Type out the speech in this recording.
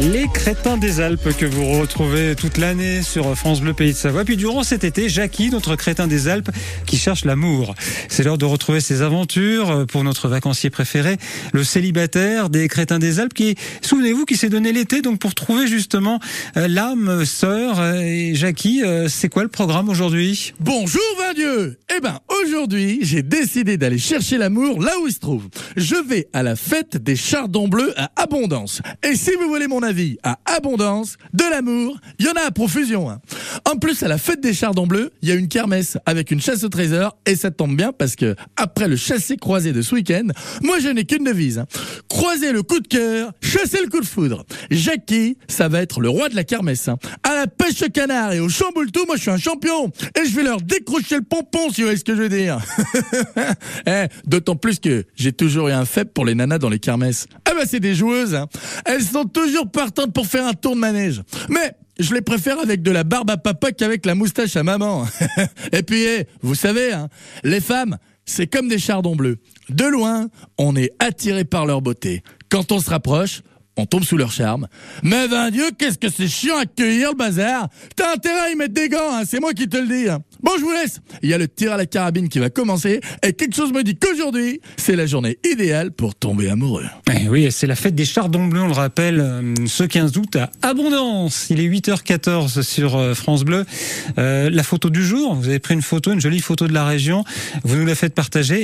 Les crétins des Alpes que vous retrouvez toute l'année sur France Bleu Pays de Savoie. Puis durant cet été, Jackie, notre crétin des Alpes, qui cherche l'amour. C'est l'heure de retrouver ses aventures pour notre vacancier préféré, le célibataire des crétins des Alpes, qui, souvenez-vous, qui s'est donné l'été donc pour trouver justement euh, l'âme sœur. Et Jackie, euh, c'est quoi le programme aujourd'hui? Bonjour Dieu Eh ben aujourd'hui, j'ai décidé d'aller chercher l'amour là où il se trouve. Je vais à la fête des chardons bleus à Abondance. Et si vous voulez mon avis, à Abondance, de l'amour, il y en a à profusion. Hein. En plus, à la fête des chardons bleus, il y a une kermesse avec une chasse au trésor et ça tombe bien parce que après le chassé croisé de ce week-end, moi je n'ai qu'une devise. Hein. Croiser le coup de cœur, chasser le coup de foudre. Jackie, ça va être le roi de la kermesse. Hein. À la pêche canard et au chamboule-tout, moi je suis un champion et je vais leur décrocher le pompon, si vous voyez ce que je veux dire. eh, D'autant plus que j'ai toujours eu un faible pour les nanas dans les kermesses. Ah bah c'est des joueuses, hein. elles sont toujours partantes pour faire un tour de manège. Mais je les préfère avec de la barbe à papa qu'avec la moustache à maman. Et puis, eh, vous savez, hein, les femmes, c'est comme des chardons bleus. De loin, on est attiré par leur beauté. Quand on se rapproche, on tombe sous leur charme. Mais ben Dieu, qu'est-ce que c'est chiant à cueillir le bazar T'as intérêt à y mettre des gants, hein, c'est moi qui te le dis. Hein. Bon, je vous laisse. Il y a le tir à la carabine qui va commencer et quelque chose me dit qu'aujourd'hui, c'est la journée idéale pour tomber amoureux. Eh oui, c'est la fête des chardons bleus, on le rappelle, euh, ce 15 août à Abondance. Il est 8h14 sur euh, France Bleu. Euh, la photo du jour, vous avez pris une photo, une jolie photo de la région, vous nous la faites partager.